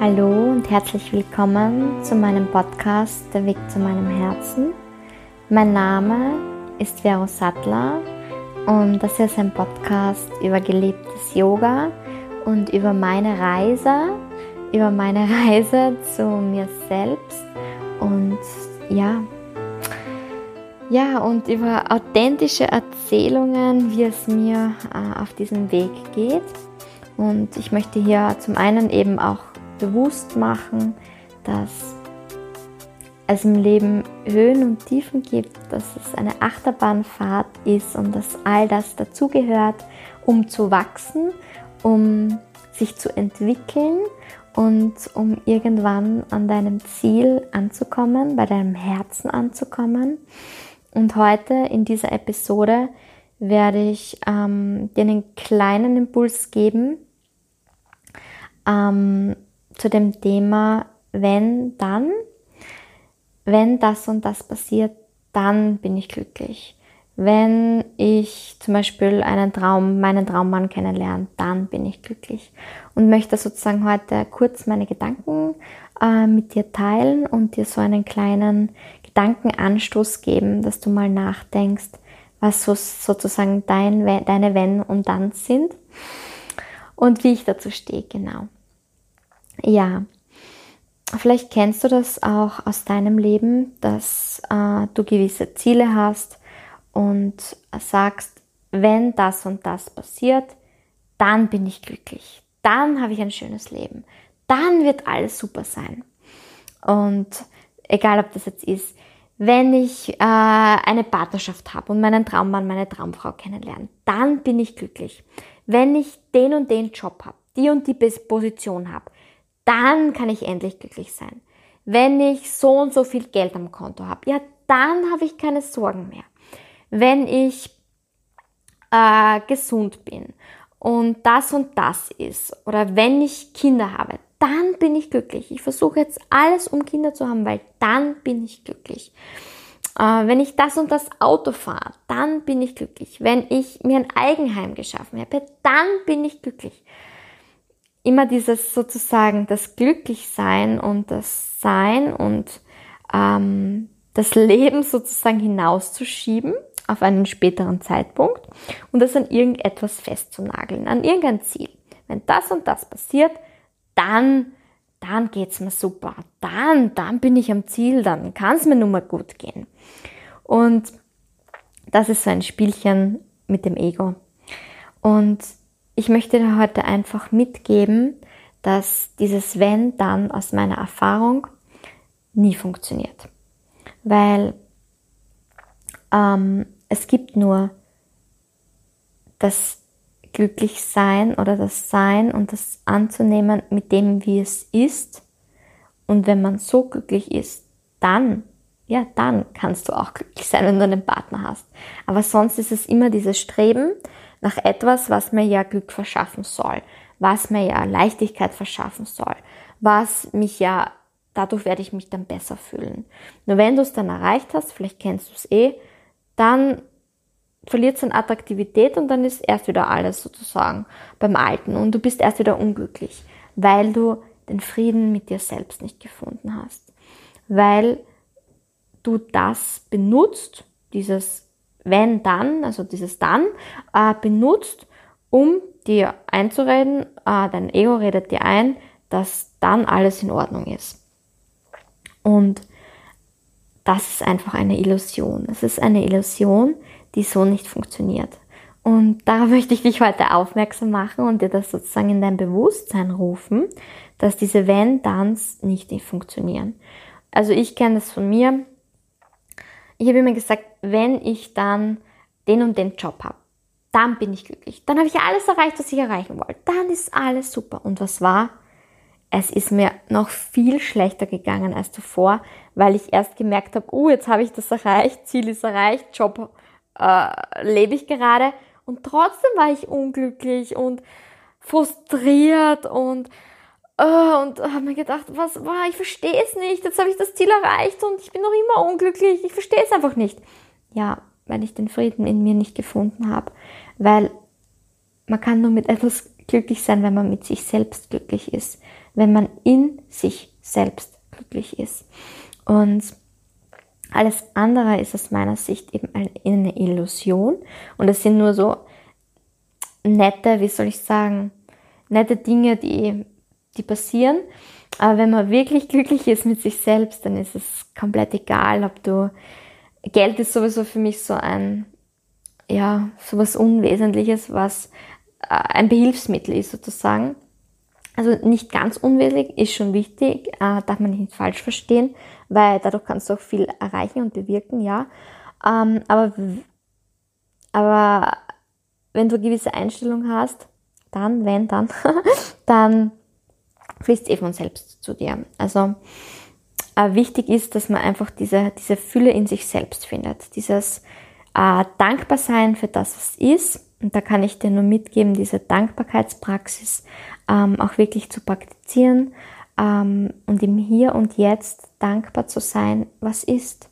Hallo und herzlich willkommen zu meinem Podcast Der Weg zu meinem Herzen. Mein Name ist Vero Sattler und das ist ein Podcast über gelebtes Yoga und über meine Reise, über meine Reise zu mir selbst und ja, ja, und über authentische Erzählungen, wie es mir äh, auf diesem Weg geht. Und ich möchte hier zum einen eben auch bewusst machen, dass es im Leben Höhen und Tiefen gibt, dass es eine Achterbahnfahrt ist und dass all das dazugehört, um zu wachsen, um sich zu entwickeln und um irgendwann an deinem Ziel anzukommen, bei deinem Herzen anzukommen. Und heute in dieser Episode werde ich ähm, dir einen kleinen Impuls geben ähm, zu dem Thema, wenn dann, wenn das und das passiert, dann bin ich glücklich. Wenn ich zum Beispiel einen Traum, meinen Traummann kennenlerne, dann bin ich glücklich. Und möchte sozusagen heute kurz meine Gedanken äh, mit dir teilen und dir so einen kleinen Gedankenanstoß geben, dass du mal nachdenkst, was so, sozusagen dein, deine Wenn und Dann sind und wie ich dazu stehe, genau. Ja, vielleicht kennst du das auch aus deinem Leben, dass äh, du gewisse Ziele hast und sagst, wenn das und das passiert, dann bin ich glücklich, dann habe ich ein schönes Leben, dann wird alles super sein. Und egal ob das jetzt ist, wenn ich äh, eine Partnerschaft habe und meinen Traummann, meine Traumfrau kennenlerne, dann bin ich glücklich. Wenn ich den und den Job habe, die und die Position habe, dann kann ich endlich glücklich sein. Wenn ich so und so viel Geld am Konto habe, ja, dann habe ich keine Sorgen mehr. Wenn ich äh, gesund bin und das und das ist oder wenn ich Kinder habe, dann bin ich glücklich. Ich versuche jetzt alles, um Kinder zu haben, weil dann bin ich glücklich. Äh, wenn ich das und das Auto fahre, dann bin ich glücklich. Wenn ich mir ein Eigenheim geschaffen habe, dann bin ich glücklich. Immer dieses sozusagen das Glücklichsein und das Sein und ähm, das Leben sozusagen hinauszuschieben auf einen späteren Zeitpunkt und das an irgendetwas festzunageln, an irgendein Ziel. Wenn das und das passiert, dann, dann geht's mir super. Dann, dann bin ich am Ziel, dann kann es mir nun mal gut gehen. Und das ist so ein Spielchen mit dem Ego. Und ich möchte dir heute einfach mitgeben, dass dieses Wenn dann aus meiner Erfahrung nie funktioniert. Weil ähm, es gibt nur das glücklich sein oder das Sein und das anzunehmen mit dem, wie es ist. Und wenn man so glücklich ist, dann, ja, dann kannst du auch glücklich sein, wenn du einen Partner hast. Aber sonst ist es immer dieses Streben nach etwas, was mir ja Glück verschaffen soll, was mir ja Leichtigkeit verschaffen soll, was mich ja, dadurch werde ich mich dann besser fühlen. Nur wenn du es dann erreicht hast, vielleicht kennst du es eh, dann verliert an Attraktivität und dann ist erst wieder alles sozusagen beim Alten und du bist erst wieder unglücklich, weil du den Frieden mit dir selbst nicht gefunden hast, weil du das benutzt, dieses wenn dann, also dieses dann, äh, benutzt, um dir einzureden, äh, dein Ego redet dir ein, dass dann alles in Ordnung ist. Und das ist einfach eine Illusion. Es ist eine Illusion, die so nicht funktioniert. Und da möchte ich dich heute aufmerksam machen und dir das sozusagen in dein Bewusstsein rufen, dass diese Wenn-Dans nicht funktionieren. Also ich kenne das von mir. Ich habe immer gesagt, wenn ich dann den und den Job habe, dann bin ich glücklich. Dann habe ich alles erreicht, was ich erreichen wollte. Dann ist alles super. Und was war? Es ist mir noch viel schlechter gegangen als zuvor, weil ich erst gemerkt habe, oh, jetzt habe ich das erreicht, Ziel ist erreicht, Job äh, lebe ich gerade. Und trotzdem war ich unglücklich und frustriert und äh, und habe mir gedacht, was war, ich verstehe es nicht. Jetzt habe ich das Ziel erreicht und ich bin noch immer unglücklich. Ich verstehe es einfach nicht. Ja, weil ich den Frieden in mir nicht gefunden habe. Weil man kann nur mit etwas glücklich sein, wenn man mit sich selbst glücklich ist, wenn man in sich selbst glücklich ist. Und alles andere ist aus meiner Sicht eben eine Illusion und es sind nur so nette, wie soll ich sagen, nette Dinge, die, die passieren. Aber wenn man wirklich glücklich ist mit sich selbst, dann ist es komplett egal, ob du Geld ist sowieso für mich so ein, ja, sowas Unwesentliches, was äh, ein Behilfsmittel ist sozusagen. Also nicht ganz unwesentlich, ist schon wichtig, äh, darf man nicht falsch verstehen, weil dadurch kannst du auch viel erreichen und bewirken, ja. Ähm, aber, aber wenn du eine gewisse Einstellung hast, dann, wenn, dann, dann fließt eh von selbst zu dir. Also äh, wichtig ist, dass man einfach diese, diese Fülle in sich selbst findet. Dieses äh, Dankbarsein für das, was ist. Und da kann ich dir nur mitgeben, diese Dankbarkeitspraxis ähm, auch wirklich zu praktizieren ähm, und im Hier und Jetzt dankbar zu sein, was ist.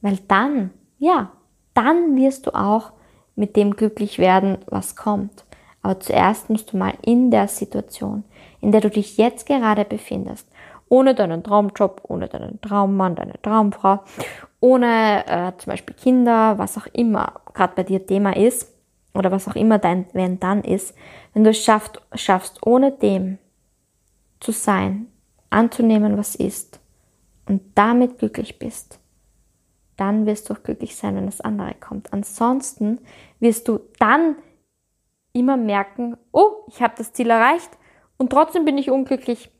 Weil dann, ja, dann wirst du auch mit dem glücklich werden, was kommt. Aber zuerst musst du mal in der Situation, in der du dich jetzt gerade befindest, ohne deinen Traumjob, ohne deinen Traummann, deine Traumfrau, ohne äh, zum Beispiel Kinder, was auch immer gerade bei dir Thema ist oder was auch immer dein Wenn dann ist, wenn du es schaffst, schaffst, ohne dem zu sein, anzunehmen, was ist und damit glücklich bist, dann wirst du auch glücklich sein, wenn das andere kommt. Ansonsten wirst du dann immer merken, oh, ich habe das Ziel erreicht und trotzdem bin ich unglücklich.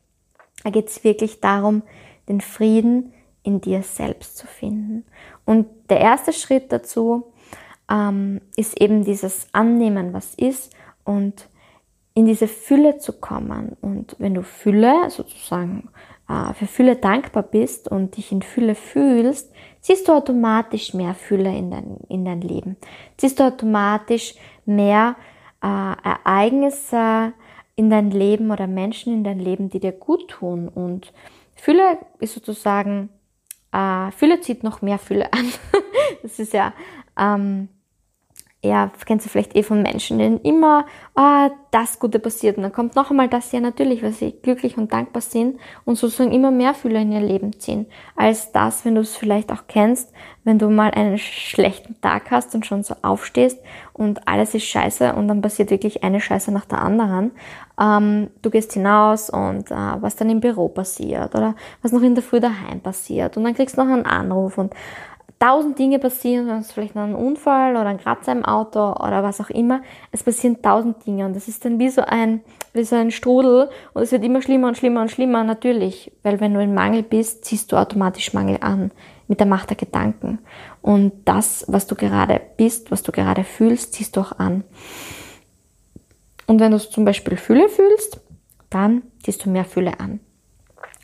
Da geht es wirklich darum, den Frieden in dir selbst zu finden. Und der erste Schritt dazu ähm, ist eben dieses Annehmen, was ist und in diese Fülle zu kommen. Und wenn du Fülle sozusagen äh, für Fülle dankbar bist und dich in Fülle fühlst, ziehst du automatisch mehr Fülle in dein, in dein Leben. Ziehst du automatisch mehr äh, Ereignisse in dein Leben oder Menschen in dein Leben, die dir gut tun. Und Fülle ist sozusagen, äh, Fülle zieht noch mehr Fülle an. das ist ja ähm, ja, kennst du vielleicht eh von Menschen, denen immer oh, das Gute passiert. Und dann kommt noch einmal das ja natürlich, weil sie glücklich und dankbar sind und sozusagen immer mehr Fülle in ihr Leben ziehen, als das, wenn du es vielleicht auch kennst, wenn du mal einen schlechten Tag hast und schon so aufstehst und alles ist scheiße und dann passiert wirklich eine Scheiße nach der anderen. Ähm, du gehst hinaus und äh, was dann im Büro passiert oder was noch in der Früh daheim passiert und dann kriegst du noch einen Anruf und tausend Dinge passieren, ist vielleicht noch ein Unfall oder ein Kratzer im Auto oder was auch immer. Es passieren tausend Dinge und das ist dann wie so ein, wie so ein Strudel und es wird immer schlimmer und schlimmer und schlimmer, natürlich, weil wenn du in Mangel bist, ziehst du automatisch Mangel an mit der Macht der Gedanken. Und das, was du gerade bist, was du gerade fühlst, ziehst du auch an. Und wenn du zum Beispiel Fülle fühlst, dann ziehst du mehr Fülle an.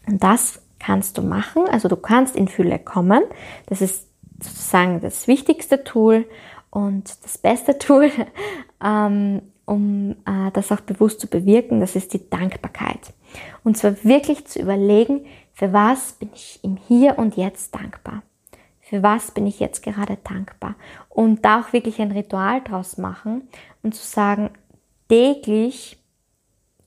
Und das kannst du machen. Also du kannst in Fülle kommen. Das ist sozusagen das wichtigste Tool und das beste Tool, ähm, um äh, das auch bewusst zu bewirken, das ist die Dankbarkeit. Und zwar wirklich zu überlegen, für was bin ich im Hier und Jetzt dankbar? Für was bin ich jetzt gerade dankbar? Und da auch wirklich ein Ritual draus machen und zu sagen, täglich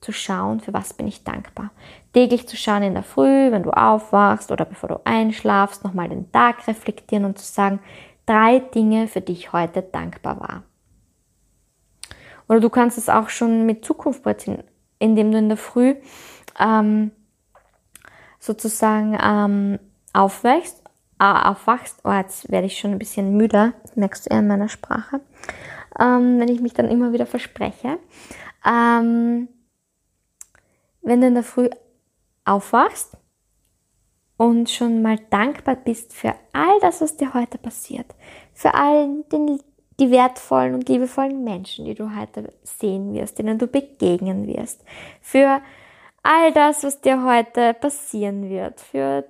zu schauen, für was bin ich dankbar. Täglich zu schauen in der Früh, wenn du aufwachst oder bevor du einschlafst, nochmal den Tag reflektieren und zu sagen, drei Dinge, für die ich heute dankbar war. Oder du kannst es auch schon mit Zukunft platzieren, indem du in der Früh ähm, sozusagen ähm, aufwachst, äh, aufwachst. Oh, jetzt werde ich schon ein bisschen müder, merkst du eher in meiner Sprache, ähm, wenn ich mich dann immer wieder verspreche. Ähm, wenn du in der Früh aufwachst und schon mal dankbar bist für all das, was dir heute passiert, für all den, die wertvollen und liebevollen Menschen, die du heute sehen wirst, denen du begegnen wirst, für all das, was dir heute passieren wird, für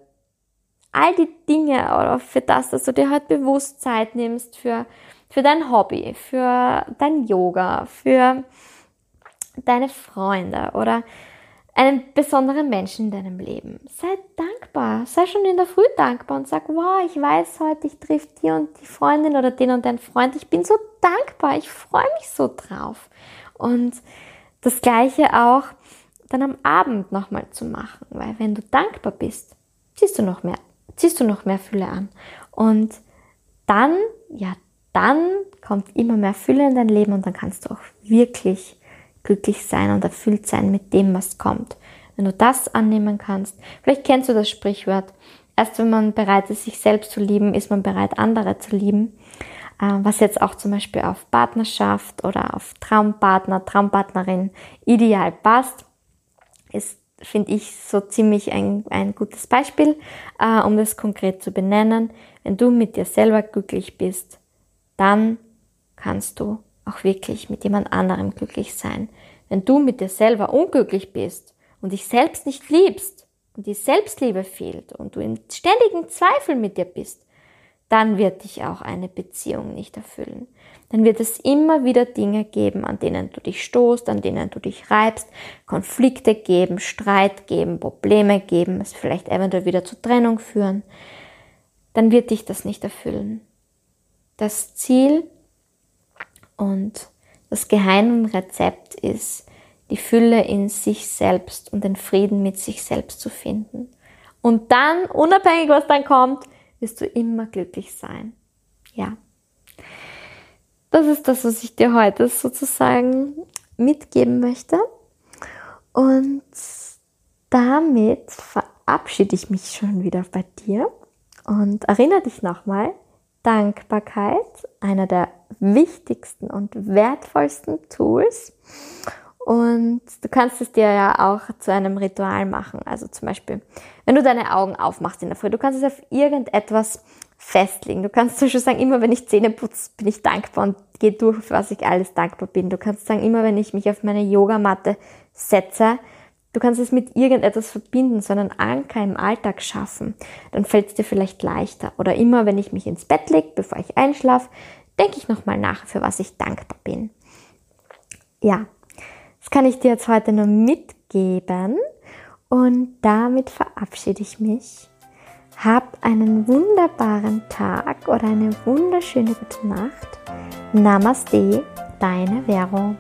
all die Dinge oder für das, dass du dir heute bewusst Zeit nimmst, für, für dein Hobby, für dein Yoga, für deine Freunde oder einen besonderen Menschen in deinem Leben. Sei dankbar. Sei schon in der Früh dankbar und sag, wow, ich weiß heute, ich triff die und die Freundin oder den und deinen Freund. Ich bin so dankbar. Ich freue mich so drauf. Und das Gleiche auch dann am Abend nochmal zu machen, weil wenn du dankbar bist, ziehst du noch mehr, ziehst du noch mehr Fülle an. Und dann, ja, dann kommt immer mehr Fülle in dein Leben und dann kannst du auch wirklich glücklich sein und erfüllt sein mit dem, was kommt. Wenn du das annehmen kannst, vielleicht kennst du das Sprichwort, erst wenn man bereit ist, sich selbst zu lieben, ist man bereit, andere zu lieben. Äh, was jetzt auch zum Beispiel auf Partnerschaft oder auf Traumpartner, Traumpartnerin ideal passt, ist, finde ich, so ziemlich ein, ein gutes Beispiel, äh, um das konkret zu benennen. Wenn du mit dir selber glücklich bist, dann kannst du auch wirklich mit jemand anderem glücklich sein. Wenn du mit dir selber unglücklich bist und dich selbst nicht liebst und die Selbstliebe fehlt und du in ständigen Zweifel mit dir bist, dann wird dich auch eine Beziehung nicht erfüllen. Dann wird es immer wieder Dinge geben, an denen du dich stoßt, an denen du dich reibst, Konflikte geben, Streit geben, Probleme geben, es vielleicht eventuell wieder zur Trennung führen. Dann wird dich das nicht erfüllen. Das Ziel und das Geheimrezept ist, die Fülle in sich selbst und den Frieden mit sich selbst zu finden. Und dann, unabhängig was dann kommt, wirst du immer glücklich sein. Ja. Das ist das, was ich dir heute sozusagen mitgeben möchte. Und damit verabschiede ich mich schon wieder bei dir und erinnere dich nochmal, Dankbarkeit, einer der wichtigsten und wertvollsten Tools. Und du kannst es dir ja auch zu einem Ritual machen. Also zum Beispiel, wenn du deine Augen aufmachst in der Früh, du kannst es auf irgendetwas festlegen. Du kannst zum Beispiel sagen, immer wenn ich Zähne putze, bin ich dankbar und gehe durch, für was ich alles dankbar bin. Du kannst sagen, immer wenn ich mich auf meine Yogamatte setze, Du kannst es mit irgendetwas verbinden, so einen Anker im Alltag schaffen. Dann fällt es dir vielleicht leichter. Oder immer, wenn ich mich ins Bett lege, bevor ich einschlafe, denke ich nochmal nach, für was ich dankbar bin. Ja, das kann ich dir jetzt heute nur mitgeben. Und damit verabschiede ich mich. Hab einen wunderbaren Tag oder eine wunderschöne gute Nacht. Namaste, deine Vero.